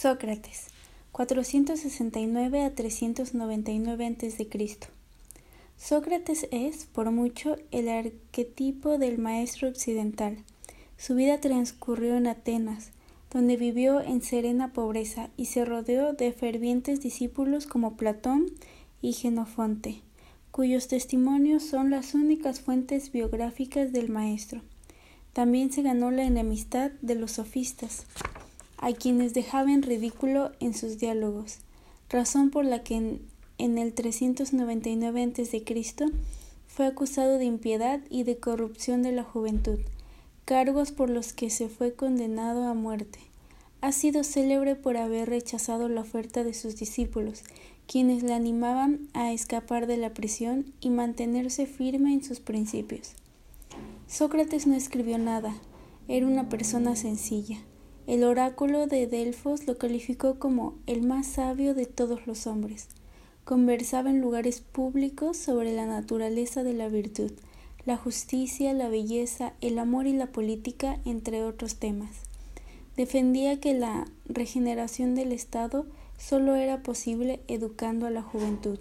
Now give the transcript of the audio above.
Sócrates, 469 a 399 a.C. Sócrates es, por mucho, el arquetipo del maestro occidental. Su vida transcurrió en Atenas, donde vivió en serena pobreza y se rodeó de fervientes discípulos como Platón y Genofonte, cuyos testimonios son las únicas fuentes biográficas del maestro. También se ganó la enemistad de los sofistas, a quienes dejaba en ridículo en sus diálogos, razón por la que en, el 399 a.C. fue acusado de impiedad y de corrupción de la juventud, cargos por los que se fue condenado a muerte. Ha sido célebre por haber rechazado la oferta de sus discípulos, quienes le animaban a escapar de la prisión y mantenerse firme en sus principios. Sócrates no escribió nada, era una persona sencilla. El oráculo de Delfos lo calificó como el más sabio de todos los hombres. Conversaba en lugares públicos sobre la naturaleza de la virtud, la justicia, la belleza, el amor y la política, entre otros temas. Defendía que la regeneración del Estado solo era posible educando a la juventud.